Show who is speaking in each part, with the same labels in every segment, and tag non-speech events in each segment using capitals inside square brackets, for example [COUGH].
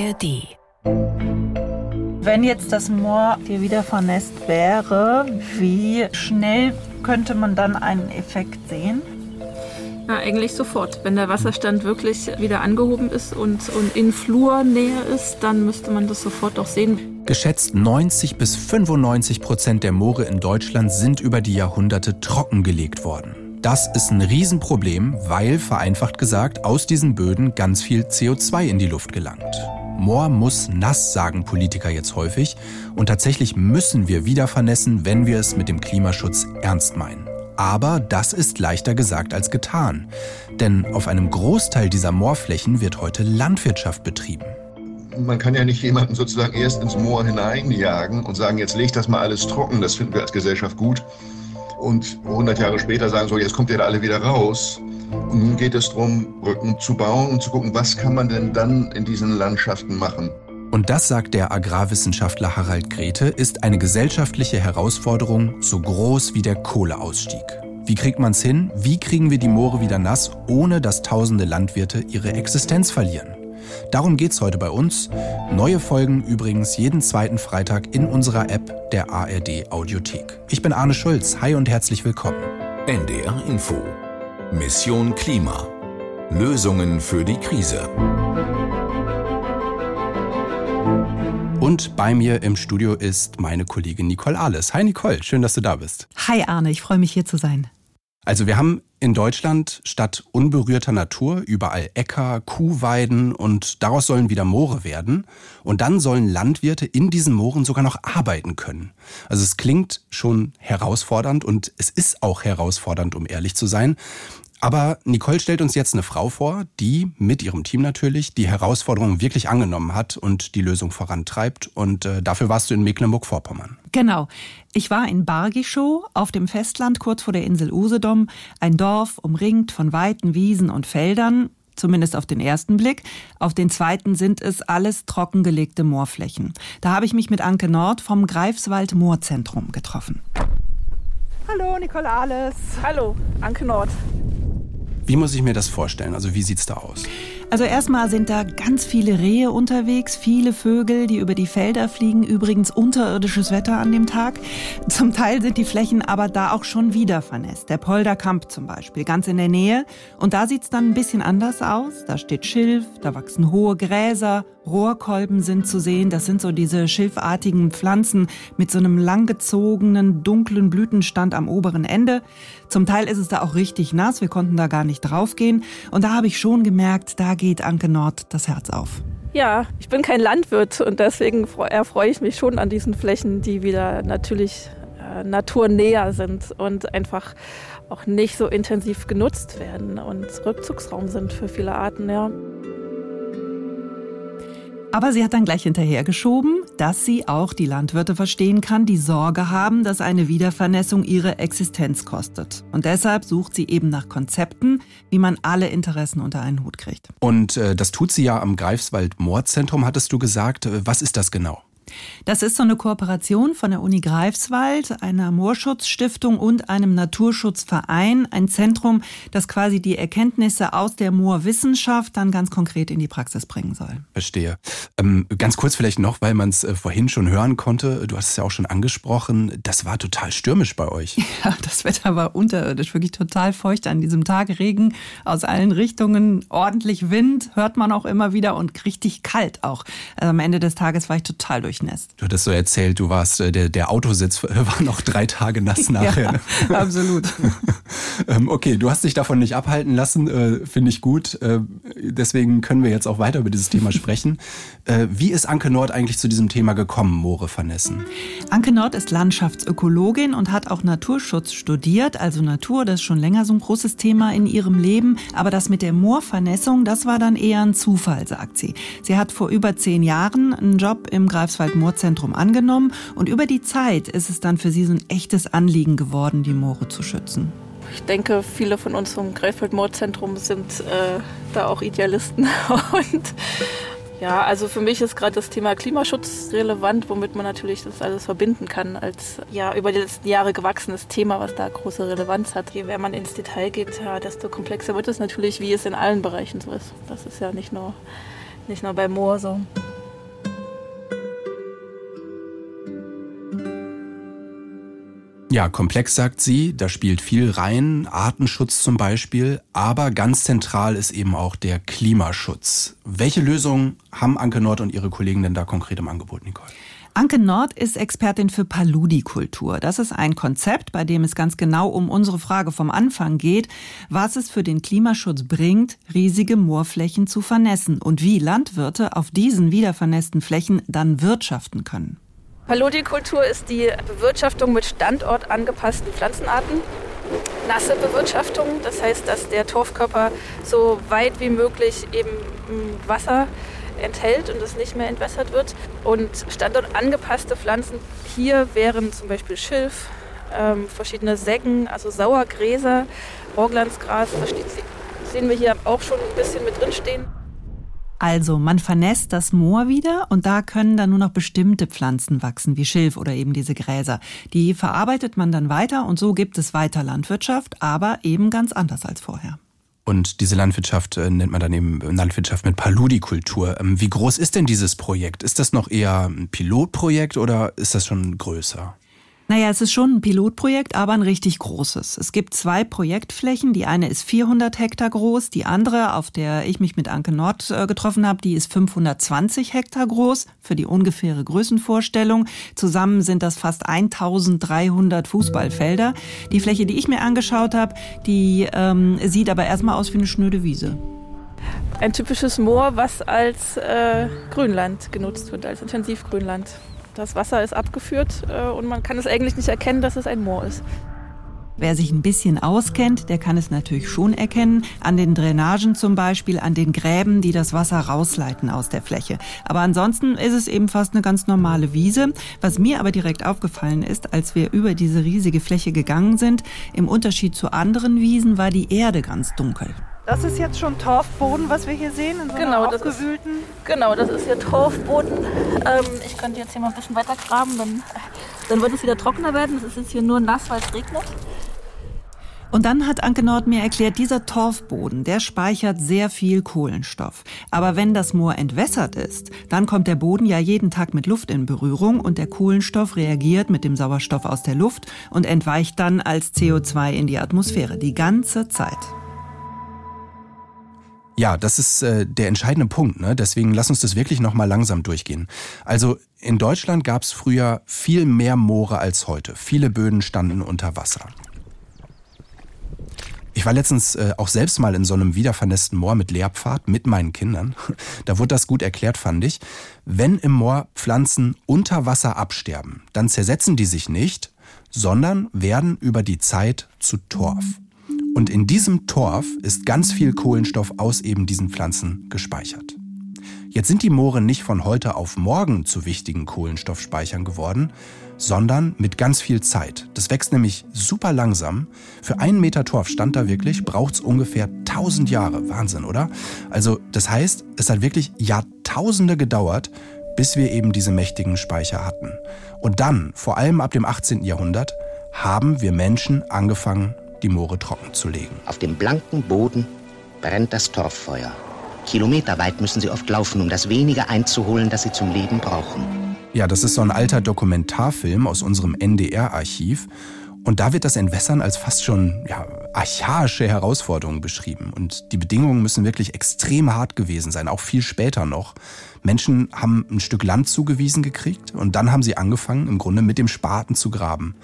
Speaker 1: ARD.
Speaker 2: Wenn jetzt das Moor hier wieder vernässt wäre, wie schnell könnte man dann einen Effekt sehen?
Speaker 3: Ja, eigentlich sofort. Wenn der Wasserstand wirklich wieder angehoben ist und, und in Flurnähe ist, dann müsste man das sofort auch sehen.
Speaker 4: Geschätzt 90 bis 95 Prozent der Moore in Deutschland sind über die Jahrhunderte trockengelegt worden. Das ist ein Riesenproblem, weil, vereinfacht gesagt, aus diesen Böden ganz viel CO2 in die Luft gelangt. Moor muss nass, sagen Politiker jetzt häufig. Und tatsächlich müssen wir wieder vernässen, wenn wir es mit dem Klimaschutz ernst meinen. Aber das ist leichter gesagt als getan. Denn auf einem Großteil dieser Moorflächen wird heute Landwirtschaft betrieben.
Speaker 5: Man kann ja nicht jemanden sozusagen erst ins Moor hineinjagen und sagen, jetzt legt das mal alles trocken, das finden wir als Gesellschaft gut. Und 100 Jahre später sagen so, jetzt kommt ihr da alle wieder raus. Und nun geht es darum, Brücken zu bauen und zu gucken, was kann man denn dann in diesen Landschaften machen.
Speaker 4: Und das, sagt der Agrarwissenschaftler Harald Grete, ist eine gesellschaftliche Herausforderung so groß wie der Kohleausstieg. Wie kriegt man es hin? Wie kriegen wir die Moore wieder nass, ohne dass tausende Landwirte ihre Existenz verlieren? Darum geht's heute bei uns. Neue Folgen übrigens jeden zweiten Freitag in unserer App der ARD Audiothek. Ich bin Arne Schulz. Hi und herzlich willkommen.
Speaker 1: NDR Info. Mission Klima. Lösungen für die Krise.
Speaker 4: Und bei mir im Studio ist meine Kollegin Nicole Ahles. Hi Nicole, schön, dass du da bist.
Speaker 6: Hi Arne, ich freue mich hier zu sein.
Speaker 4: Also wir haben in Deutschland statt unberührter Natur überall Äcker, Kuhweiden und daraus sollen wieder Moore werden. Und dann sollen Landwirte in diesen Mooren sogar noch arbeiten können. Also es klingt schon herausfordernd und es ist auch herausfordernd, um ehrlich zu sein. Aber Nicole stellt uns jetzt eine Frau vor, die mit ihrem Team natürlich die Herausforderung wirklich angenommen hat und die Lösung vorantreibt. Und äh, dafür warst du in Mecklenburg-Vorpommern.
Speaker 6: Genau. Ich war in Bargischow auf dem Festland kurz vor der Insel Usedom, ein Dorf umringt von weiten Wiesen und Feldern, zumindest auf den ersten Blick. Auf den zweiten sind es alles trockengelegte Moorflächen. Da habe ich mich mit Anke Nord vom Greifswald Moorzentrum getroffen.
Speaker 2: Hallo, Nicole Ahles.
Speaker 3: Hallo, Anke Nord.
Speaker 4: Wie muss ich mir das vorstellen? Also wie sieht's da aus?
Speaker 6: Also erstmal sind da ganz viele Rehe unterwegs, viele Vögel, die über die Felder fliegen. Übrigens unterirdisches Wetter an dem Tag. Zum Teil sind die Flächen aber da auch schon wieder vernässt. Der Polderkamp zum Beispiel, ganz in der Nähe. Und da sieht's dann ein bisschen anders aus. Da steht Schilf, da wachsen hohe Gräser, Rohrkolben sind zu sehen. Das sind so diese schilfartigen Pflanzen mit so einem langgezogenen, dunklen Blütenstand am oberen Ende. Zum Teil ist es da auch richtig nass. Wir konnten da gar nicht draufgehen. Und da habe ich schon gemerkt, da geht Anke Nord das Herz auf.
Speaker 3: Ja, ich bin kein Landwirt und deswegen erfreue ich mich schon an diesen Flächen, die wieder natürlich äh, naturnäher sind und einfach auch nicht so intensiv genutzt werden und Rückzugsraum sind für viele Arten, ja.
Speaker 6: Aber sie hat dann gleich hinterhergeschoben, dass sie auch die Landwirte verstehen kann, die Sorge haben, dass eine Wiedervernässung ihre Existenz kostet. Und deshalb sucht sie eben nach Konzepten, wie man alle Interessen unter einen Hut kriegt.
Speaker 4: Und äh, das tut sie ja am Greifswald Moorzentrum, hattest du gesagt. Äh, was ist das genau?
Speaker 6: Das ist so eine Kooperation von der Uni Greifswald, einer Moorschutzstiftung und einem Naturschutzverein, ein Zentrum, das quasi die Erkenntnisse aus der Moorwissenschaft dann ganz konkret in die Praxis bringen soll.
Speaker 4: Verstehe. Ähm, ganz kurz vielleicht noch, weil man es äh, vorhin schon hören konnte, du hast es ja auch schon angesprochen, das war total stürmisch bei euch. [LAUGHS]
Speaker 6: Ja, das Wetter war unterirdisch, wirklich total feucht an diesem Tag, Regen aus allen Richtungen, ordentlich Wind, hört man auch immer wieder und richtig kalt auch. Also am Ende des Tages war ich total durch durchnässt.
Speaker 4: Du hattest so erzählt, du warst, äh, der, der Autositz [LAUGHS] war noch drei Tage nass nachher.
Speaker 6: ja, ne? [LAUGHS] absolut. [LAUGHS]
Speaker 4: Ähm, okay, du hast dich davon nicht abhalten lassen, äh, finde ich gut. Äh, deswegen können wir jetzt auch weiter über dieses Thema sprechen. Wie ist Anke Nord eigentlich zu diesem Thema gekommen, Moore vernässen?
Speaker 6: Anke Nord ist Landschaftsökologin und hat auch Naturschutz studiert. Also Natur, das ist schon länger so ein großes Thema in ihrem Leben. Aber das mit der Moorvernässung, das war dann eher ein Zufall, sagt sie. Sie hat vor über zehn Jahren einen Job im Greifswald Greifswald-Moorzentrum angenommen und über die Zeit ist es dann für sie so ein echtes Anliegen geworden, die Moore zu schützen.
Speaker 3: Ich denke, viele von uns vom Greifswald-Moorzentrum sind äh, da auch Idealisten. [LAUGHS] Und ja, also für mich ist gerade das Thema Klimaschutz relevant, womit man natürlich das alles verbinden kann als ja über die letzten Jahre gewachsenes Thema, was da große Relevanz hat. Je mehr man ins Detail geht, ja, desto komplexer wird es natürlich, wie es in allen Bereichen so ist. Das ist ja nicht nur, nicht nur bei Moor so.
Speaker 4: Ja, komplex sagt sie, da spielt viel rein, Artenschutz zum Beispiel, aber ganz zentral ist eben auch der Klimaschutz. Welche Lösungen haben Anke Nord und ihre Kollegen denn da konkret im Angebot, Nicole?
Speaker 6: Anke Nord ist Expertin für Paludikultur. Das ist ein Konzept, bei dem es ganz genau um unsere Frage vom Anfang geht, was es für den Klimaschutz bringt, riesige Moorflächen zu vernässen und wie Landwirte auf diesen wiedervernässten Flächen dann wirtschaften können.
Speaker 3: Paludikultur ist die Bewirtschaftung mit standortangepassten Pflanzenarten. Nasse Bewirtschaftung, das heißt, dass der Torfkörper so weit wie möglich eben Wasser enthält und es nicht mehr entwässert wird. Und standortangepasste Pflanzen hier wären zum Beispiel Schilf, ähm, verschiedene Säcken, also Sauergräser, Borglandsgras, das sehen wir hier auch schon ein bisschen mit drin stehen.
Speaker 6: Also man vernässt das Moor wieder und da können dann nur noch bestimmte Pflanzen wachsen, wie Schilf oder eben diese Gräser. Die verarbeitet man dann weiter und so gibt es weiter Landwirtschaft, aber eben ganz anders als vorher.
Speaker 4: Und diese Landwirtschaft äh, nennt man dann eben Landwirtschaft mit Paludikultur. Ähm, wie groß ist denn dieses Projekt? Ist das noch eher ein Pilotprojekt oder ist das schon größer?
Speaker 6: Naja, es ist schon ein Pilotprojekt, aber ein richtig großes. Es gibt zwei Projektflächen. Die eine ist 400 Hektar groß, die andere, auf der ich mich mit Anke Nord äh, getroffen habe, die ist 520 Hektar groß für die ungefähre Größenvorstellung. Zusammen sind das fast 1300 Fußballfelder. Die Fläche, die ich mir angeschaut habe, die ähm, sieht aber erstmal aus wie eine schnöde Wiese.
Speaker 3: Ein typisches Moor, was als äh, Grünland genutzt wird, als Intensivgrünland. Das Wasser ist abgeführt äh, und man kann es eigentlich nicht erkennen, dass es ein Moor ist.
Speaker 6: Wer sich ein bisschen auskennt, der kann es natürlich schon erkennen. An den Drainagen zum Beispiel, an den Gräben, die das Wasser rausleiten aus der Fläche. Aber ansonsten ist es eben fast eine ganz normale Wiese. Was mir aber direkt aufgefallen ist, als wir über diese riesige Fläche gegangen sind, im Unterschied zu anderen Wiesen war die Erde ganz dunkel.
Speaker 2: Das ist jetzt schon Torfboden, was wir hier sehen, in so
Speaker 3: genau,
Speaker 2: einer aufgewühlten...
Speaker 3: Ist, genau, das ist hier Torfboden. Ähm, ich könnte jetzt hier mal ein bisschen weiter graben, dann, dann wird es wieder trockener werden. Es ist jetzt hier nur nass, weil es regnet.
Speaker 6: Und dann hat Anke Nord mir erklärt, dieser Torfboden, der speichert sehr viel Kohlenstoff. Aber wenn das Moor entwässert ist, dann kommt der Boden ja jeden Tag mit Luft in Berührung und der Kohlenstoff reagiert mit dem Sauerstoff aus der Luft und entweicht dann als CO2 in die Atmosphäre die ganze Zeit.
Speaker 4: Ja, das ist äh, der entscheidende Punkt. Ne? Deswegen lass uns das wirklich nochmal langsam durchgehen. Also in Deutschland gab es früher viel mehr Moore als heute. Viele Böden standen unter Wasser. Ich war letztens äh, auch selbst mal in so einem wiedervernässten Moor mit Lehrpfad mit meinen Kindern. [LAUGHS] Da wurde das gut erklärt, fand ich. Wenn im Moor Pflanzen unter Wasser absterben, dann zersetzen die sich nicht, sondern werden über die Zeit zu Torf. Und in diesem Torf ist ganz viel Kohlenstoff aus eben diesen Pflanzen gespeichert. Jetzt sind die Moore nicht von heute auf morgen zu wichtigen Kohlenstoffspeichern geworden, sondern mit ganz viel Zeit. Das wächst nämlich super langsam. Für einen Meter Torf stand da wirklich, braucht es ungefähr 1000 Jahre. Wahnsinn, oder? Also das heißt, es hat wirklich Jahrtausende gedauert, bis wir eben diese mächtigen Speicher hatten. Und dann, vor allem ab dem 18. Jahrhundert, haben wir Menschen angefangen, die Moore trocken zu legen.
Speaker 7: Auf dem blanken Boden brennt das Torffeuer. Kilometerweit müssen sie oft laufen, um das wenige einzuholen, das sie zum Leben brauchen.
Speaker 4: Ja, das ist so ein alter Dokumentarfilm aus unserem NDR-Archiv. Und da wird das Entwässern als fast schon ja, archaische Herausforderung beschrieben. Und die Bedingungen müssen wirklich extrem hart gewesen sein, auch viel später noch. Menschen haben ein Stück Land zugewiesen gekriegt und dann haben sie angefangen, im Grunde mit dem Spaten zu graben.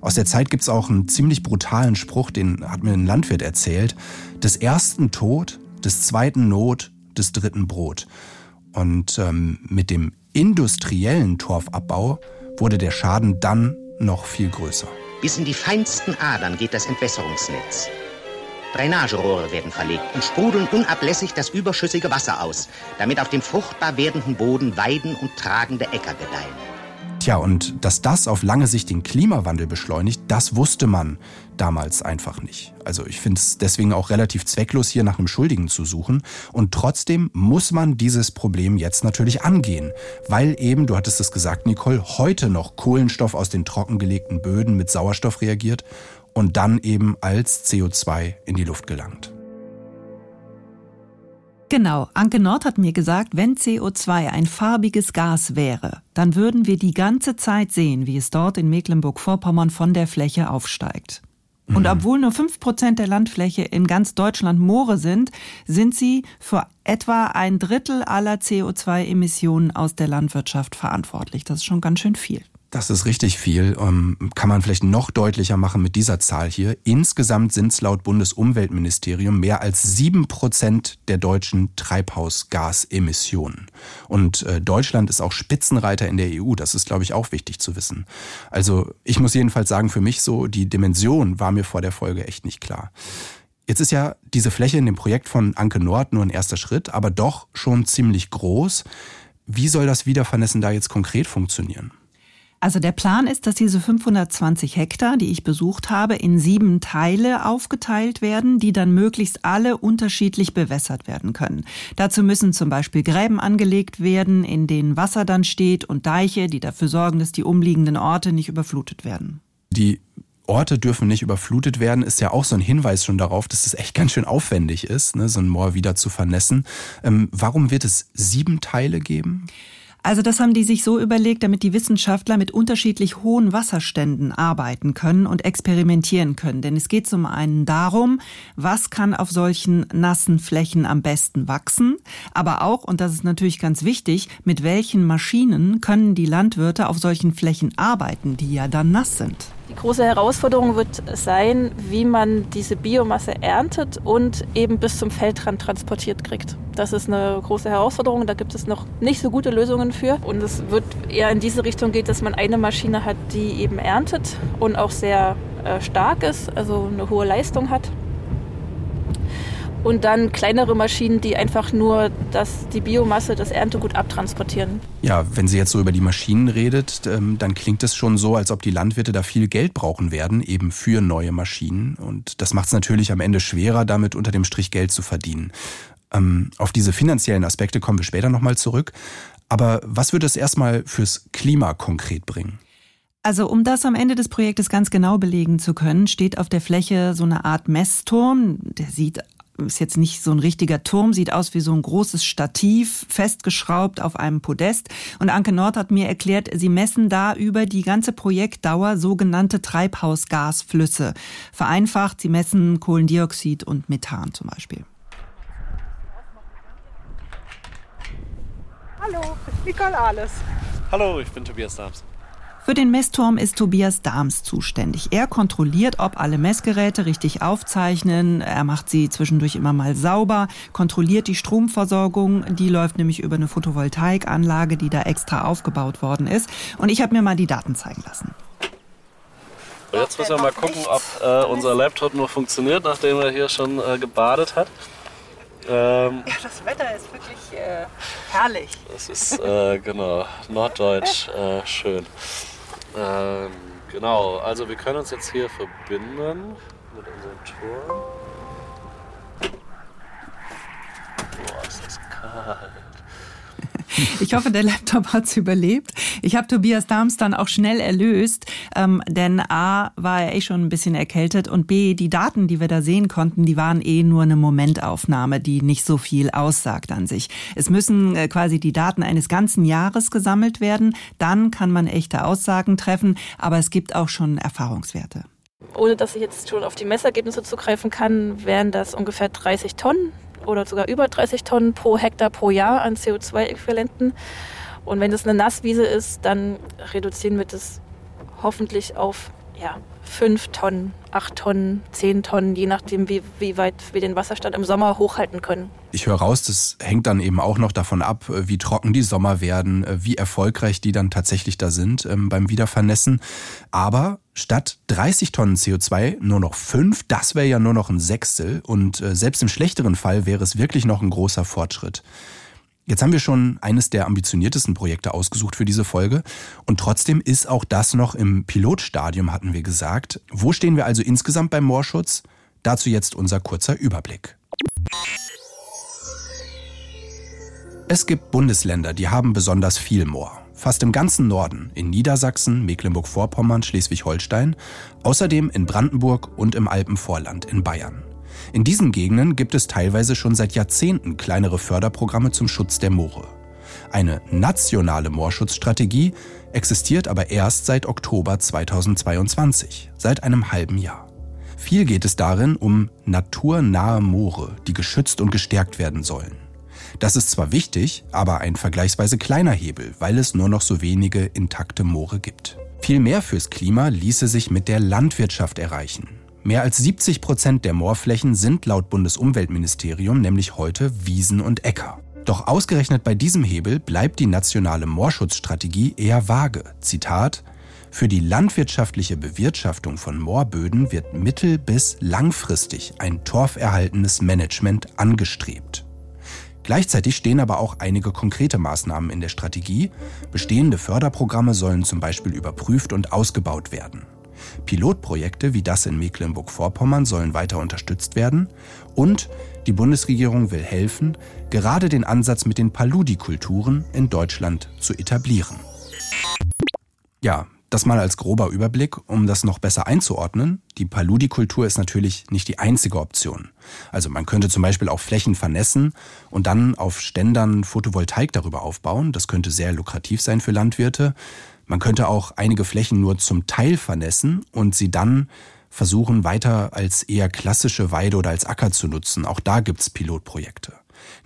Speaker 4: Aus der Zeit gibt's auch einen ziemlich brutalen Spruch, den hat mir ein Landwirt erzählt. Des ersten Tod, des zweiten Not, des dritten Brot. Und ähm, mit dem industriellen Torfabbau wurde der Schaden dann noch viel größer.
Speaker 7: Bis in die feinsten Adern geht das Entwässerungsnetz. Drainagerohre werden verlegt und sprudeln unablässig das überschüssige Wasser aus, damit auf dem fruchtbar werdenden Boden Weiden und tragende Äcker gedeihen.
Speaker 4: Tja, und dass das auf lange Sicht den Klimawandel beschleunigt, das wusste man damals einfach nicht. Also ich finde es deswegen auch relativ zwecklos, hier nach einem Schuldigen zu suchen. Und trotzdem muss man dieses Problem jetzt natürlich angehen, weil eben, du hattest es gesagt, Nicole, heute noch Kohlenstoff aus den trockengelegten Böden mit Sauerstoff reagiert und dann eben als CO2 in die Luft gelangt.
Speaker 6: Genau. Anke Nord hat mir gesagt, wenn CO2 ein farbiges Gas wäre, dann würden wir die ganze Zeit sehen, wie es dort in Mecklenburg-Vorpommern von der Fläche aufsteigt. Und mhm. obwohl nur fünf Prozent der Landfläche in ganz Deutschland Moore sind, sind sie für etwa ein Drittel aller CO2-Emissionen aus der Landwirtschaft verantwortlich. Das ist schon ganz schön viel.
Speaker 4: Das ist richtig viel. Ähm, kann man vielleicht noch deutlicher machen mit dieser Zahl hier. Insgesamt sind es laut Bundesumweltministerium mehr als sieben Prozent der deutschen Treibhausgasemissionen. Und äh, Deutschland ist auch Spitzenreiter in der EU. Das ist, glaube ich, auch wichtig zu wissen. Also ich muss jedenfalls sagen, für mich so, die Dimension war mir vor der Folge echt nicht klar. Jetzt ist ja diese Fläche in dem Projekt von Anke Nord nur ein erster Schritt, aber doch schon ziemlich groß. Wie soll das Wiedervernetzen da jetzt konkret funktionieren?
Speaker 6: Also der Plan ist, dass diese 520 Hektar, die ich besucht habe, in sieben Teile aufgeteilt werden, die dann möglichst alle unterschiedlich bewässert werden können. Dazu müssen zum Beispiel Gräben angelegt werden, in denen Wasser dann steht und Deiche, die dafür sorgen, dass die umliegenden Orte nicht überflutet werden.
Speaker 4: Die Orte dürfen nicht überflutet werden, ist ja auch so ein Hinweis schon darauf, dass es echt ganz schön aufwendig ist, ne, so ein Moor wieder zu vernässen. Ähm, warum wird es sieben Teile geben?
Speaker 6: Also das haben die sich so überlegt, damit die Wissenschaftler mit unterschiedlich hohen Wasserständen arbeiten können und experimentieren können. Denn es geht zum einen darum, was kann auf solchen nassen Flächen am besten wachsen, aber auch, und das ist natürlich ganz wichtig, mit welchen Maschinen können die Landwirte auf solchen Flächen arbeiten, die ja dann nass sind.
Speaker 3: Die große Herausforderung wird sein, wie man diese Biomasse erntet und eben bis zum Feldrand transportiert kriegt. Das ist eine große Herausforderung. Da gibt es noch nicht so gute Lösungen für. Und es wird eher in diese Richtung gehen, dass man eine Maschine hat, die eben erntet und auch sehr äh, stark ist, also eine hohe Leistung hat und dann kleinere Maschinen, die einfach nur das, die Biomasse, das Erntegut abtransportieren.
Speaker 4: Ja, wenn sie jetzt so über die Maschinen redet, ähm, dann klingt es schon so, als ob die Landwirte da viel Geld brauchen werden, eben für neue Maschinen. Und das macht es natürlich am Ende schwerer, damit unter dem Strich Geld zu verdienen. Ähm, auf diese finanziellen Aspekte kommen wir später nochmal zurück. Aber was wird es erstmal fürs Klima konkret bringen?
Speaker 6: Also um das am Ende des Projektes ganz genau belegen zu können, steht auf der Fläche so eine Art Messturm. Der sieht ist jetzt nicht so ein richtiger Turm, sieht aus wie so ein großes Stativ, festgeschraubt auf einem Podest. Und Anke Nord hat mir erklärt, sie messen da über die ganze Projektdauer sogenannte Treibhausgasflüsse. Vereinfacht, sie messen Kohlendioxid und Methan zum Beispiel.
Speaker 8: Hallo, Nicole Alles.
Speaker 9: Hallo, ich bin Tobias Dams.
Speaker 6: Für den Messturm ist Tobias Dahms zuständig. Er kontrolliert, ob alle Messgeräte richtig aufzeichnen. Er macht sie zwischendurch immer mal sauber, kontrolliert die Stromversorgung. Die läuft nämlich über eine Photovoltaikanlage, die da extra aufgebaut worden ist. Und ich habe mir mal die Daten zeigen lassen.
Speaker 9: Und jetzt müssen wir mal gucken, ob äh, unser Laptop nur funktioniert, nachdem er hier schon äh, gebadet hat.
Speaker 8: Ähm, ja, das Wetter ist wirklich äh, herrlich.
Speaker 9: Das ist äh, genau norddeutsch äh, schön. Ähm, genau, also wir können uns jetzt hier verbinden mit unserem Turm. Boah, ist das kalt.
Speaker 6: Ich hoffe, der Laptop hat es überlebt. Ich habe Tobias Dahms dann auch schnell erlöst, ähm, denn A war er eh schon ein bisschen erkältet und B, die Daten, die wir da sehen konnten, die waren eh nur eine Momentaufnahme, die nicht so viel aussagt an sich. Es müssen äh, quasi die Daten eines ganzen Jahres gesammelt werden, dann kann man echte Aussagen treffen, aber es gibt auch schon Erfahrungswerte.
Speaker 3: Ohne dass ich jetzt schon auf die Messergebnisse zugreifen kann, wären das ungefähr 30 Tonnen oder sogar über 30 Tonnen pro Hektar pro Jahr an CO2-Äquivalenten. Und wenn es eine Nasswiese ist, dann reduzieren wir das hoffentlich auf ja, 5 Tonnen, 8 Tonnen, 10 Tonnen, je nachdem, wie, wie weit wir den Wasserstand im Sommer hochhalten können.
Speaker 4: Ich höre raus, das hängt dann eben auch noch davon ab, wie trocken die Sommer werden, wie erfolgreich die dann tatsächlich da sind ähm, beim Wiedervernässen. Aber statt 30 Tonnen CO2 nur noch 5, das wäre ja nur noch ein Sechstel. Und äh, selbst im schlechteren Fall wäre es wirklich noch ein großer Fortschritt. Jetzt haben wir schon eines der ambitioniertesten Projekte ausgesucht für diese Folge. Und trotzdem ist auch das noch im Pilotstadium, hatten wir gesagt. Wo stehen wir also insgesamt beim Moorschutz? Dazu jetzt unser kurzer Überblick. Es gibt Bundesländer, die haben besonders viel Moor. Fast im ganzen Norden, in Niedersachsen, Mecklenburg-Vorpommern, Schleswig-Holstein, außerdem in Brandenburg und im Alpenvorland in Bayern. In diesen Gegenden gibt es teilweise schon seit Jahrzehnten kleinere Förderprogramme zum Schutz der Moore. Eine nationale Moorschutzstrategie existiert aber erst seit Oktober 2022, seit einem halben Jahr. Viel geht es darin um naturnahe Moore, die geschützt und gestärkt werden sollen. Das ist zwar wichtig, aber ein vergleichsweise kleiner Hebel, weil es nur noch so wenige intakte Moore gibt. Viel mehr fürs Klima ließe sich mit der Landwirtschaft erreichen. Mehr als 70 Prozent der Moorflächen sind laut Bundesumweltministerium nämlich heute Wiesen und Äcker. Doch ausgerechnet bei diesem Hebel bleibt die nationale Moorschutzstrategie eher vage. Zitat Für die landwirtschaftliche Bewirtschaftung von Moorböden wird mittel- bis langfristig ein torferhaltenes Management angestrebt. Gleichzeitig stehen aber auch einige konkrete Maßnahmen in der Strategie. Bestehende Förderprogramme sollen zum Beispiel überprüft und ausgebaut werden. Pilotprojekte wie das in Mecklenburg-Vorpommern sollen weiter unterstützt werden und die Bundesregierung will helfen, gerade den Ansatz mit den Paludi-Kulturen in Deutschland zu etablieren. Ja, das mal als grober Überblick, um das noch besser einzuordnen. Die Paludi-Kultur ist natürlich nicht die einzige Option. Also man könnte zum Beispiel auch Flächen vernässen und dann auf Ständern Photovoltaik darüber aufbauen. Das könnte sehr lukrativ sein für Landwirte. Man könnte auch einige Flächen nur zum Teil vernässen und sie dann versuchen weiter als eher klassische Weide oder als Acker zu nutzen. Auch da gibt's Pilotprojekte.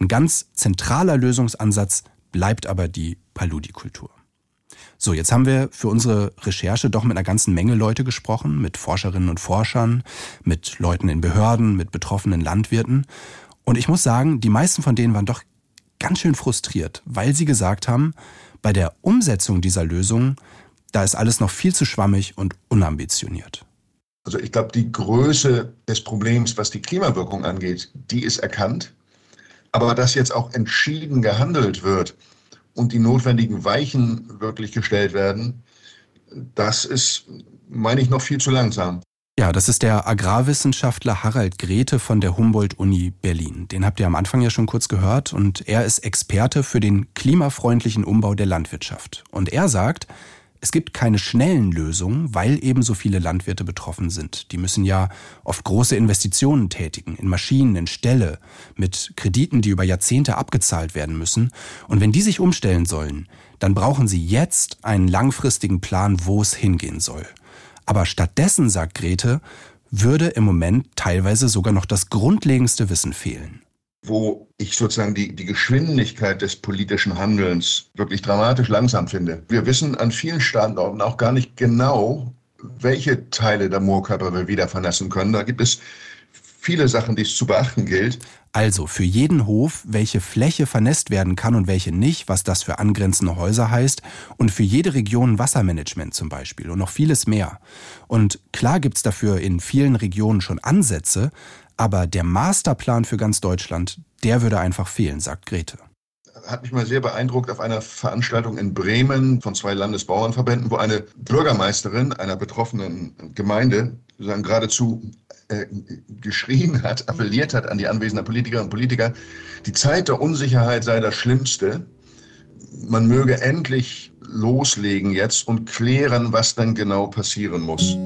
Speaker 4: Ein ganz zentraler Lösungsansatz bleibt aber die Paludi-Kultur. So, jetzt haben wir für unsere Recherche doch mit einer ganzen Menge Leute gesprochen, mit Forscherinnen und Forschern, mit Leuten in Behörden, mit betroffenen Landwirten. Und ich muss sagen, die meisten von denen waren doch ganz schön frustriert, weil sie gesagt haben, bei der Umsetzung dieser Lösung, da ist alles noch viel zu schwammig und unambitioniert.
Speaker 5: Also ich glaube, die Größe des Problems, was die Klimawirkung angeht, die ist erkannt. Aber dass jetzt auch entschieden gehandelt wird und die notwendigen Weichen wirklich gestellt werden, das ist, meine ich, noch viel zu langsam.
Speaker 4: Ja, das ist der Agrarwissenschaftler Harald Grete von der Humboldt-Uni Berlin. Den habt ihr am Anfang ja schon kurz gehört und er ist Experte für den klimafreundlichen Umbau der Landwirtschaft. Und er sagt, es gibt keine schnellen Lösungen, weil eben so viele Landwirte betroffen sind. Die müssen ja oft große Investitionen tätigen, in Maschinen, in Ställe, mit Krediten, die über Jahrzehnte abgezahlt werden müssen. Und wenn die sich umstellen sollen, dann brauchen sie jetzt einen langfristigen Plan, wo es hingehen soll. Aber stattdessen, sagt Grete, würde im Moment teilweise sogar noch das grundlegendste Wissen fehlen.
Speaker 5: Wo ich sozusagen die, die Geschwindigkeit des politischen Handelns wirklich dramatisch langsam finde. Wir wissen an vielen Standorten auch gar nicht genau, welche Teile der Moorkörper wir wieder vernässen können. Da gibt es viele Sachen, die es zu beachten gilt.
Speaker 4: Also für jeden Hof, welche Fläche vernässt werden kann und welche nicht, was das für angrenzende Häuser heißt und für jede Region Wassermanagement zum Beispiel und noch vieles mehr. Und klar gibt's dafür in vielen Regionen schon Ansätze, aber der Masterplan für ganz Deutschland, der würde einfach fehlen, sagt Grete
Speaker 5: hat mich mal sehr beeindruckt auf einer Veranstaltung in Bremen von zwei Landesbauernverbänden, wo eine Bürgermeisterin einer betroffenen Gemeinde sozusagen geradezu äh, geschrien hat, appelliert hat an die anwesenden Politikerinnen und Politiker, die Zeit der Unsicherheit sei das Schlimmste. Man möge endlich loslegen jetzt und klären, was dann genau passieren muss.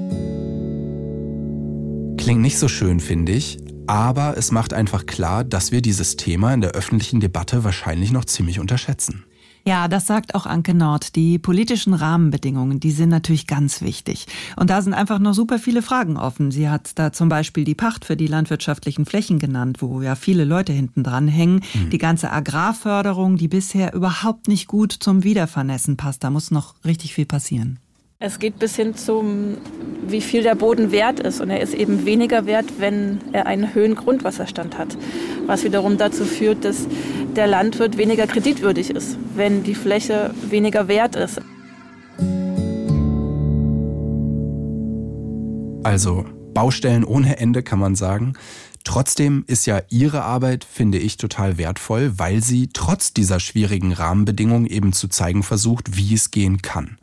Speaker 4: Klingt nicht so schön, finde ich, aber es macht einfach klar, dass wir dieses Thema in der öffentlichen Debatte wahrscheinlich noch ziemlich unterschätzen.
Speaker 6: Ja, das sagt auch Anke Nord. Die politischen Rahmenbedingungen, die sind natürlich ganz wichtig. Und da sind einfach noch super viele Fragen offen. Sie hat da zum Beispiel die Pacht für die landwirtschaftlichen Flächen genannt, wo ja viele Leute hinten dran hängen. Mhm. Die ganze Agrarförderung, die bisher überhaupt nicht gut zum Wiedervernässen passt. Da muss noch richtig viel passieren.
Speaker 3: Es geht bis hin zum, wie viel der Boden wert ist. Und er ist eben weniger wert, wenn er einen höheren Grundwasserstand hat. Was wiederum dazu führt, dass der Landwirt weniger kreditwürdig ist, wenn die Fläche weniger wert ist.
Speaker 4: Also Baustellen ohne Ende kann man sagen. Trotzdem ist ja Ihre Arbeit, finde ich, total wertvoll, weil sie trotz dieser schwierigen Rahmenbedingungen eben zu zeigen versucht, wie es gehen kann.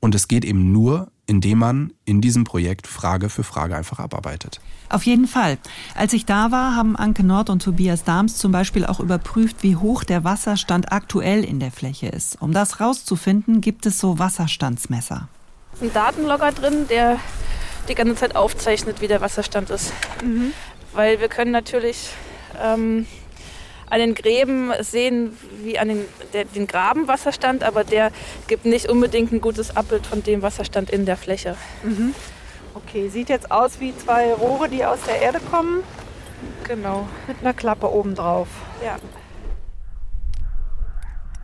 Speaker 4: Und es geht eben nur, indem man in diesem Projekt Frage für Frage einfach abarbeitet.
Speaker 6: Auf jeden Fall. Als ich da war, haben Anke Nord und Tobias Dahms zum Beispiel auch überprüft, wie hoch der Wasserstand aktuell in der Fläche ist. Um das rauszufinden, gibt es so Wasserstandsmesser.
Speaker 3: Ein Datenlogger drin, der die ganze Zeit aufzeichnet, wie der Wasserstand ist. Mhm. weil wir können natürlich ähm, an den Gräben sehen, wie an den, der, den Grabenwasserstand, aber der gibt nicht unbedingt ein gutes Abbild von dem Wasserstand in der Fläche.
Speaker 2: Mhm. Okay, sieht jetzt aus wie zwei Rohre, die aus der Erde kommen.
Speaker 3: Genau.
Speaker 2: Mit einer Klappe oben drauf.
Speaker 3: Ja.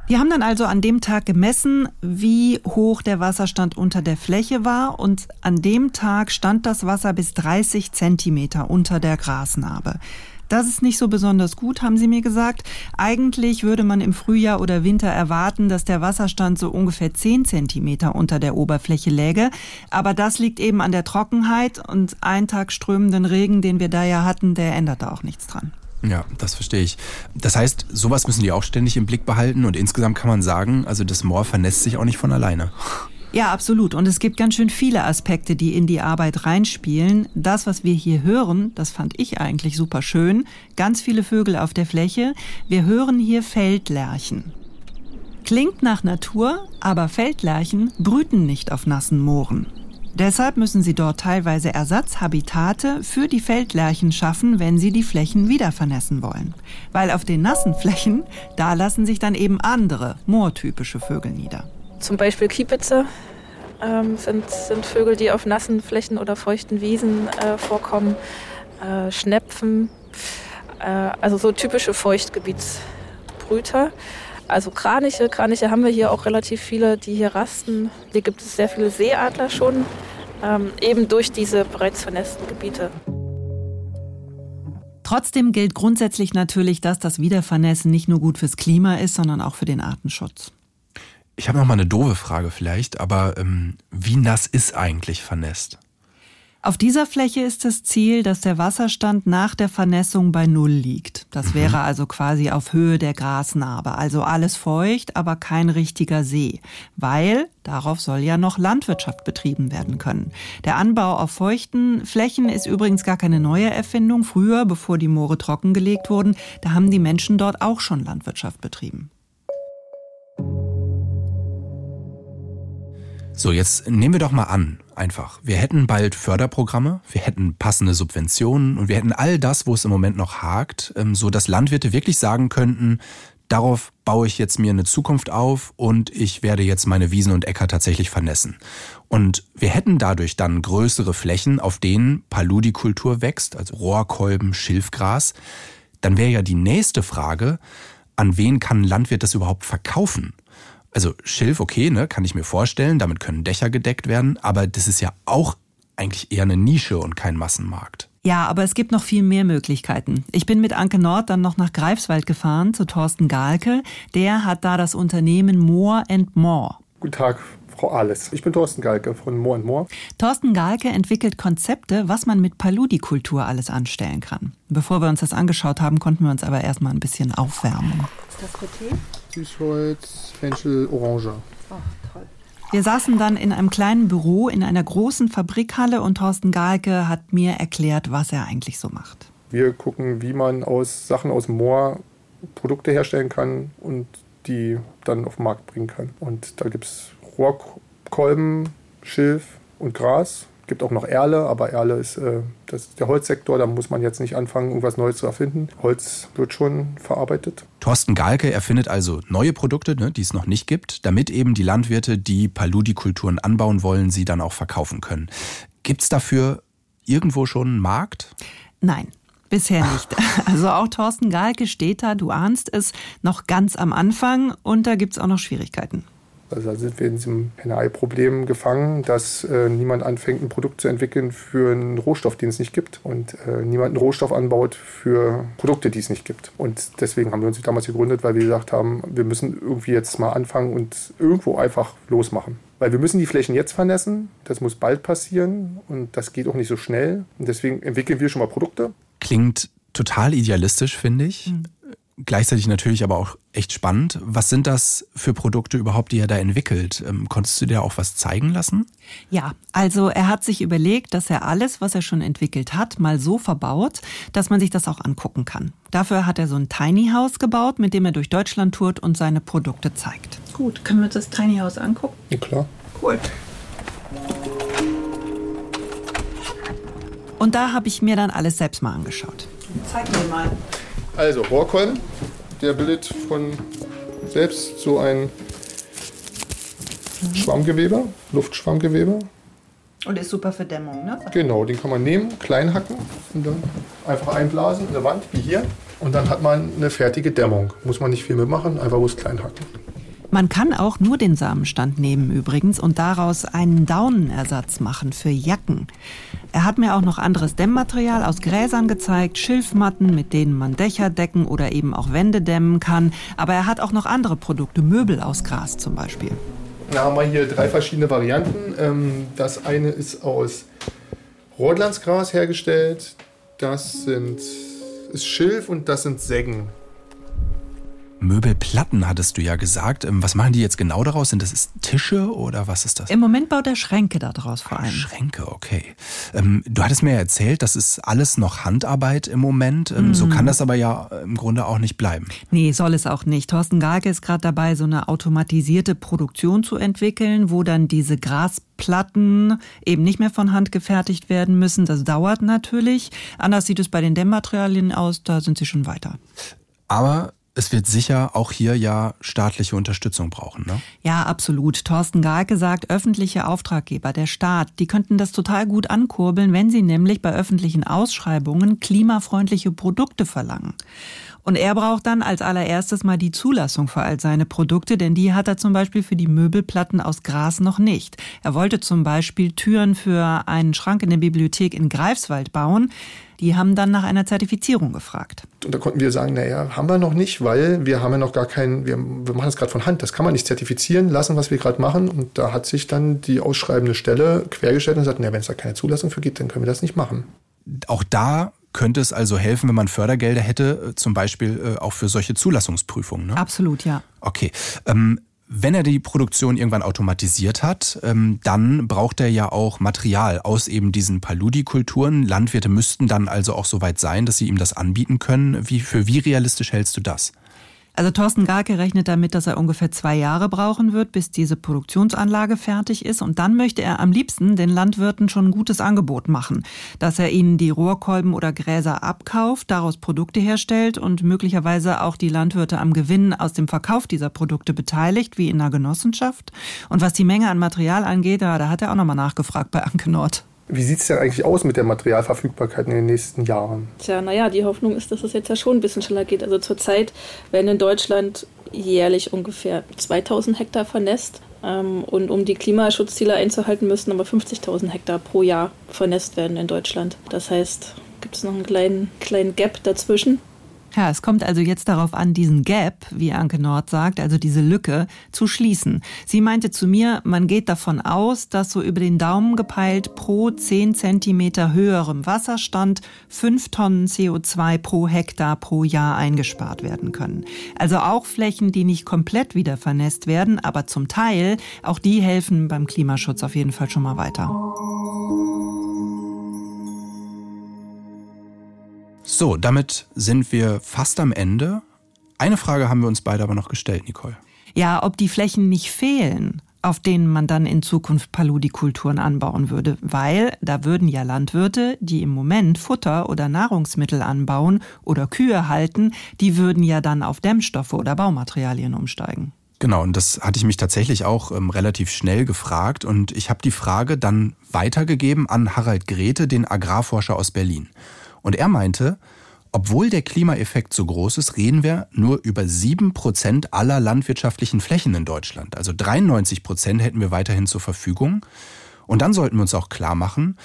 Speaker 6: Wir haben dann also an dem Tag gemessen, wie hoch der Wasserstand unter der Fläche war und an dem Tag stand das Wasser bis 30 Zentimeter unter der Grasnarbe. Das ist nicht so besonders gut, haben Sie mir gesagt. Eigentlich würde man im Frühjahr oder Winter erwarten, dass der Wasserstand so ungefähr 10 Zentimeter unter der Oberfläche läge. Aber das liegt eben an der Trockenheit und ein Tag strömenden Regen, den wir da ja hatten, der ändert da auch nichts dran.
Speaker 4: Ja, das verstehe ich. Das heißt, sowas müssen die auch ständig im Blick behalten und insgesamt kann man sagen, also das Moor vernässt sich auch nicht von alleine.
Speaker 6: Ja, absolut. Und es gibt ganz schön viele Aspekte, die in die Arbeit reinspielen. Das, was wir hier hören, das fand ich eigentlich super schön. Ganz viele Vögel auf der Fläche. Wir hören hier Feldlerchen. Klingt nach Natur, aber Feldlerchen brüten nicht auf nassen Mooren. Deshalb müssen sie dort teilweise Ersatzhabitate für die Feldlerchen schaffen, wenn sie die Flächen wieder vernässen wollen. Weil auf den nassen Flächen, da lassen sich dann eben andere, moortypische Vögel nieder.
Speaker 3: Zum Beispiel Kiepitze ähm, sind, sind Vögel, die auf nassen Flächen oder feuchten Wiesen äh, vorkommen. Äh, Schnepfen, äh, also so typische Feuchtgebietsbrüter. Also Kraniche, Kraniche haben wir hier auch relativ viele, die hier rasten. Hier gibt es sehr viele Seeadler schon, ähm, eben durch diese bereits vernässten Gebiete.
Speaker 6: Trotzdem gilt grundsätzlich natürlich, dass das Wiedervernässen nicht nur gut fürs Klima ist, sondern auch für den Artenschutz.
Speaker 4: Ich habe noch mal eine doofe Frage vielleicht, aber ähm, wie nass ist eigentlich vernässt?
Speaker 6: Auf dieser Fläche ist das Ziel, dass der Wasserstand nach der Vernässung bei Null liegt. Das mhm. wäre also quasi auf Höhe der Grasnarbe. Also alles feucht, aber kein richtiger See. Weil darauf soll ja noch Landwirtschaft betrieben werden können. Der Anbau auf feuchten Flächen ist übrigens gar keine neue Erfindung. Früher, bevor die Moore trockengelegt wurden, da haben die Menschen dort auch schon Landwirtschaft betrieben.
Speaker 4: So, jetzt nehmen wir doch mal an, einfach. Wir hätten bald Förderprogramme, wir hätten passende Subventionen und wir hätten all das, wo es im Moment noch hakt, ähm, so dass Landwirte wirklich sagen könnten, darauf baue ich jetzt mir eine Zukunft auf und ich werde jetzt meine Wiesen und Äcker tatsächlich vernässen. Und wir hätten dadurch dann größere Flächen, auf denen Paludikultur wächst, also Rohrkolben, Schilfgras. Dann wäre ja die nächste Frage, an wen kann ein Landwirt das überhaupt verkaufen? Also Schilf, okay, ne, kann ich mir vorstellen, damit können Dächer gedeckt werden, aber das ist ja auch eigentlich eher eine Nische und kein Massenmarkt.
Speaker 6: Ja, aber es gibt noch viel mehr Möglichkeiten. Ich bin mit Anke Nord dann noch nach Greifswald gefahren zu Thorsten Gahlke. Der hat da das Unternehmen More and More.
Speaker 10: Guten Tag, Frau Alles. Ich bin Thorsten Galke von More and More.
Speaker 6: Thorsten Galke entwickelt Konzepte, was man mit Paludikultur alles anstellen kann. Bevor wir uns das angeschaut haben, konnten wir uns aber erstmal ein bisschen aufwärmen.
Speaker 10: Ist das für Tee? Süßholz, Fenchel, Orange.
Speaker 6: Oh, toll. Wir saßen dann in einem kleinen Büro in einer großen Fabrikhalle und Thorsten Gahlke hat mir erklärt, was er eigentlich so macht.
Speaker 10: Wir gucken, wie man aus Sachen aus Moor Produkte herstellen kann und die dann auf den Markt bringen kann. Und da gibt es Rohrkolben, Schilf und Gras gibt auch noch Erle, aber Erle ist, äh, das ist der Holzsektor, da muss man jetzt nicht anfangen, irgendwas Neues zu erfinden. Holz wird schon verarbeitet.
Speaker 4: Thorsten Galke erfindet also neue Produkte, ne, die es noch nicht gibt, damit eben die Landwirte, die Paludikulturen anbauen wollen, sie dann auch verkaufen können. Gibt es dafür irgendwo schon einen Markt?
Speaker 6: Nein. Bisher nicht. [LAUGHS] Also auch Thorsten Galke steht da, du ahnst es, noch ganz am Anfang und da gibt es auch noch Schwierigkeiten.
Speaker 10: Also da sind wir in diesem NRI-Problem gefangen, dass äh, niemand anfängt, ein Produkt zu entwickeln für einen Rohstoff, den es nicht gibt. Und äh, niemand einen Rohstoff anbaut für Produkte, die es nicht gibt. Und deswegen haben wir uns damals gegründet, weil wir gesagt haben, wir müssen irgendwie jetzt mal anfangen und irgendwo einfach losmachen. Weil wir müssen die Flächen jetzt vernässen, das muss bald passieren und das geht auch nicht so schnell. Und deswegen entwickeln wir schon mal Produkte.
Speaker 4: Klingt total idealistisch, finde ich. Mhm gleichzeitig natürlich aber auch echt spannend. Was sind das für Produkte überhaupt, die er da entwickelt? Ähm, konntest du dir auch was zeigen lassen?
Speaker 6: Ja, also er hat sich überlegt, dass er alles, was er schon entwickelt hat, mal so verbaut, dass man sich das auch angucken kann. Dafür hat er so ein Tiny House gebaut, mit dem er durch Deutschland tourt und seine Produkte zeigt.
Speaker 2: Gut, können wir uns das Tiny House angucken?
Speaker 10: Ja, klar.
Speaker 2: Cool.
Speaker 6: Und da habe ich mir dann alles selbst mal angeschaut.
Speaker 2: Zeig mir mal.
Speaker 10: Also Rohrkolben, der bildet von selbst so ein Schwammgewebe, Luftschwammgewebe.
Speaker 2: Und ist super für Dämmung, ne?
Speaker 10: Genau, den kann man nehmen, klein hacken und dann einfach einblasen in der Wand, wie hier. Und dann hat man eine fertige Dämmung. Muss man nicht viel mitmachen, einfach bloß klein hacken.
Speaker 6: Man kann auch nur den Samenstand nehmen übrigens und daraus einen Daunenersatz machen für Jacken. Er hat mir auch noch anderes Dämmmaterial aus Gräsern gezeigt, Schilfmatten, mit denen man Dächer decken oder eben auch Wände dämmen kann. Aber er hat auch noch andere Produkte, Möbel aus Gras zum Beispiel.
Speaker 10: Da haben wir hier drei verschiedene Varianten. Ähm, das eine ist aus Rotlandsgras hergestellt. Das sind, ist Schilf und das sind Säggen.
Speaker 4: Möbelplatten hattest du ja gesagt. Ähm, was machen die jetzt genau daraus? Sind das Tische oder was ist das?
Speaker 6: Im Moment baut er Schränke daraus vor allem.
Speaker 4: Schränke, okay. Ähm, du hattest mir ja erzählt, das ist alles noch Handarbeit im Moment. Mm. So kann das aber ja im Grunde auch nicht bleiben.
Speaker 6: Nee, soll es auch nicht. Thorsten Garke ist gerade dabei, so eine automatisierte Produktion zu entwickeln, wo dann diese Grasplatten eben nicht mehr von Hand gefertigt werden müssen. Das dauert natürlich. Anders sieht es bei den Dämmmaterialien aus, da sind sie schon weiter.
Speaker 4: Aber es wird sicher auch hier ja staatliche Unterstützung brauchen, ne?
Speaker 6: Ja, absolut. Thorsten Gahlke sagt, öffentliche Auftraggeber, der Staat, die könnten das total gut ankurbeln, wenn sie nämlich bei öffentlichen Ausschreibungen klimafreundliche Produkte verlangen. Und er braucht dann als allererstes mal die Zulassung für all seine Produkte, denn die hat er zum Beispiel für die Möbelplatten aus Gras noch nicht. Er wollte zum Beispiel Türen für einen Schrank in der Bibliothek in Greifswald bauen. Die haben dann nach einer Zertifizierung gefragt.
Speaker 10: Und da konnten wir sagen, naja, haben wir noch nicht, weil wir haben ja noch gar keinen, wir, wir machen das gerade von Hand, das kann man nicht zertifizieren lassen, was wir gerade machen. Und da hat sich dann die ausschreibende Stelle quergestellt und gesagt, naja, wenn es da keine Zulassung für gibt, dann können wir das nicht machen.
Speaker 4: Auch da könnte es also helfen, wenn man Fördergelder hätte, zum Beispiel äh, auch für solche Zulassungsprüfungen. Ne?
Speaker 6: Absolut, ja.
Speaker 4: Okay. Ähm, wenn er die Produktion irgendwann automatisiert hat, ähm, dann braucht er ja auch Material aus eben diesen Paludikulturen. Landwirte müssten dann also auch so weit sein, dass sie ihm das anbieten können. Wie, für wie realistisch hältst du das?
Speaker 6: Also Thorsten Garke rechnet damit, dass er ungefähr zwei Jahre brauchen wird, bis diese Produktionsanlage fertig ist. Und dann möchte er am liebsten den Landwirten schon ein gutes Angebot machen, dass er ihnen die Rohrkolben oder Gräser abkauft, daraus Produkte herstellt und möglicherweise auch die Landwirte am Gewinn aus dem Verkauf dieser Produkte beteiligt, wie in einer Genossenschaft. Und was die Menge an Material angeht, da, da hat er auch nochmal nachgefragt bei Anke Nord.
Speaker 10: Wie sieht es denn eigentlich aus mit der Materialverfügbarkeit in den nächsten Jahren?
Speaker 3: Tja, naja, die Hoffnung ist, dass es jetzt ja schon ein bisschen schneller geht. Also zurzeit werden in Deutschland jährlich ungefähr 2000 Hektar vernässt. Ähm, und um die Klimaschutzziele einzuhalten, müssen aber 50.000 Hektar pro Jahr vernässt werden in Deutschland. Das heißt, gibt es noch einen kleinen, kleinen Gap dazwischen.
Speaker 6: Ja, es kommt also jetzt darauf an, diesen Gap, wie Anke Nord sagt, also diese Lücke, zu schließen. Sie meinte zu mir, man geht davon aus, dass so über den Daumen gepeilt pro 10 Zentimeter höherem Wasserstand 5 Tonnen CO2 pro Hektar pro Jahr eingespart werden können. Also auch Flächen, die nicht komplett wieder vernässt werden, aber zum Teil, auch die helfen beim Klimaschutz auf jeden Fall schon mal weiter.
Speaker 4: So, damit sind wir fast am Ende. Eine Frage haben wir uns beide aber noch gestellt, Nicole.
Speaker 6: Ja, ob die Flächen nicht fehlen, auf denen man dann in Zukunft Paludikulturen anbauen würde, weil da würden ja Landwirte, die im Moment Futter oder Nahrungsmittel anbauen oder Kühe halten, die würden ja dann auf Dämmstoffe oder Baumaterialien umsteigen.
Speaker 4: Genau, und das hatte ich mich tatsächlich auch ähm, relativ schnell gefragt und ich habe die Frage dann weitergegeben an Harald Grete, den Agrarforscher aus Berlin. Und er meinte, obwohl der Klimaeffekt so groß ist, reden wir nur über sieben Prozent aller landwirtschaftlichen Flächen in Deutschland. Also 93 Prozent hätten wir weiterhin zur Verfügung. Und dann sollten wir uns auch klar machen,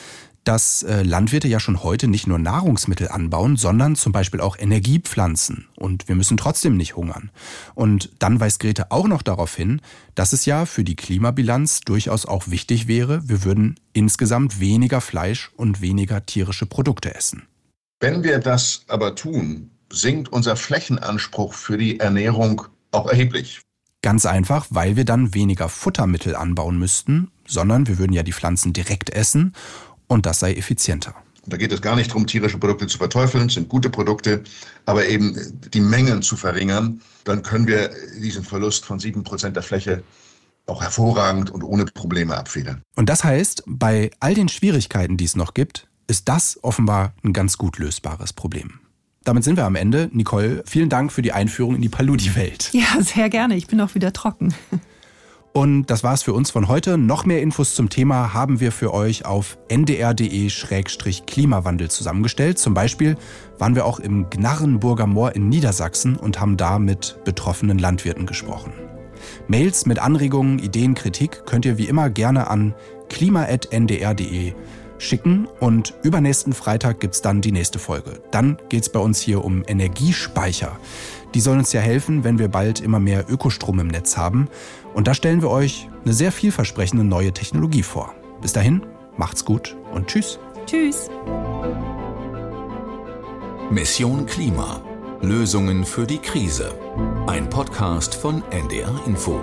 Speaker 4: dass äh, Landwirte ja schon heute nicht nur Nahrungsmittel anbauen, sondern zum Beispiel auch Energiepflanzen. Und wir müssen trotzdem nicht hungern. Und dann weist Grete auch noch darauf hin, dass es ja für die Klimabilanz durchaus auch wichtig wäre, wir würden insgesamt weniger Fleisch und weniger tierische Produkte essen.
Speaker 5: Wenn wir das aber tun, sinkt unser Flächenanspruch für die Ernährung auch erheblich.
Speaker 4: Ganz einfach, weil wir dann weniger Futtermittel anbauen müssten, sondern wir würden ja die Pflanzen direkt essen und das sei effizienter.
Speaker 5: Da geht es gar nicht darum, tierische Produkte zu verteufeln, sind gute Produkte, aber eben die Mengen zu verringern. Dann können wir diesen Verlust von sieben Prozent der Fläche auch hervorragend und ohne Probleme abfedern.
Speaker 4: Und das heißt, bei all den Schwierigkeiten, die es noch gibt, ist das offenbar ein ganz gut lösbares Problem. Damit sind wir am Ende. Nicole, vielen Dank für die Einführung in die Paludi-Welt.
Speaker 6: Ja, sehr gerne. Ich bin auch wieder trocken.
Speaker 4: Und das war's für uns von heute. Noch mehr Infos zum Thema haben wir für euch auf ndr.de-klimawandel zusammengestellt. Zum Beispiel waren wir auch im Gnarrenburger Moor in Niedersachsen und haben da mit betroffenen Landwirten gesprochen. Mails mit Anregungen, Ideen, Kritik könnt ihr wie immer gerne an klima.ndr.de schicken und übernächsten Freitag gibt's dann die nächste Folge. Dann geht's bei uns hier um Energiespeicher. Die sollen uns ja helfen, wenn wir bald immer mehr Ökostrom im Netz haben. Und da stellen wir euch eine sehr vielversprechende neue Technologie vor. Bis dahin, macht's gut und tschüss.
Speaker 6: Tschüss.
Speaker 1: Mission Klima. Lösungen für die Krise. Ein Podcast von NDR Info.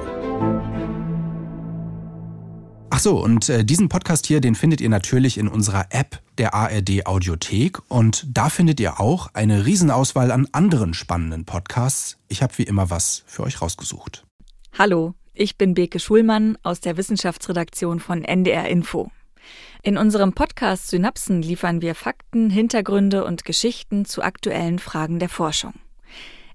Speaker 4: Ach so, und äh, diesen Podcast hier, den findet ihr natürlich in unserer App der ARD Audiothek und da findet ihr auch eine Riesenauswahl an anderen spannenden Podcasts. Ich habe wie immer was für euch rausgesucht.
Speaker 11: Hallo, ich bin Beke Schulmann aus der Wissenschaftsredaktion von NDR Info. In unserem Podcast Synapsen liefern wir Fakten, Hintergründe und Geschichten zu aktuellen Fragen der Forschung.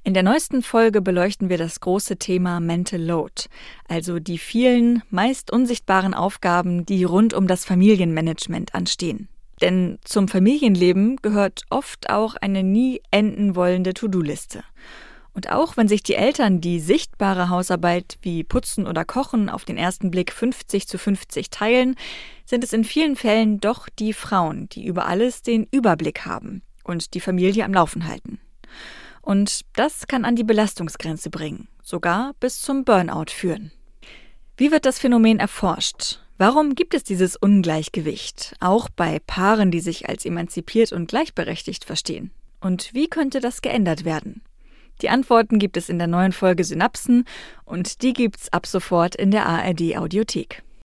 Speaker 11: In der neuesten Folge beleuchten wir das große Thema Mental Load, also die vielen, meist unsichtbaren Aufgaben, die rund um das Familienmanagement anstehen. Denn zum Familienleben gehört oft auch eine nie enden wollende To-Do-Liste. Und auch wenn sich die Eltern die sichtbare Hausarbeit wie Putzen oder Kochen auf den ersten Blick 50 zu 50 teilen, sind es in vielen Fällen doch die Frauen, die über alles den Überblick haben und die Familie am Laufen halten. Und das kann an die Belastungsgrenze bringen, sogar bis zum Burnout führen. Wie wird das Phänomen erforscht? Warum gibt es dieses Ungleichgewicht, auch bei Paaren, die sich als emanzipiert und gleichberechtigt verstehen? Und wie könnte das geändert werden? Die Antworten gibt es in der neuen Folge Synapsen und die gibt's ab sofort in der ARD Audiothek.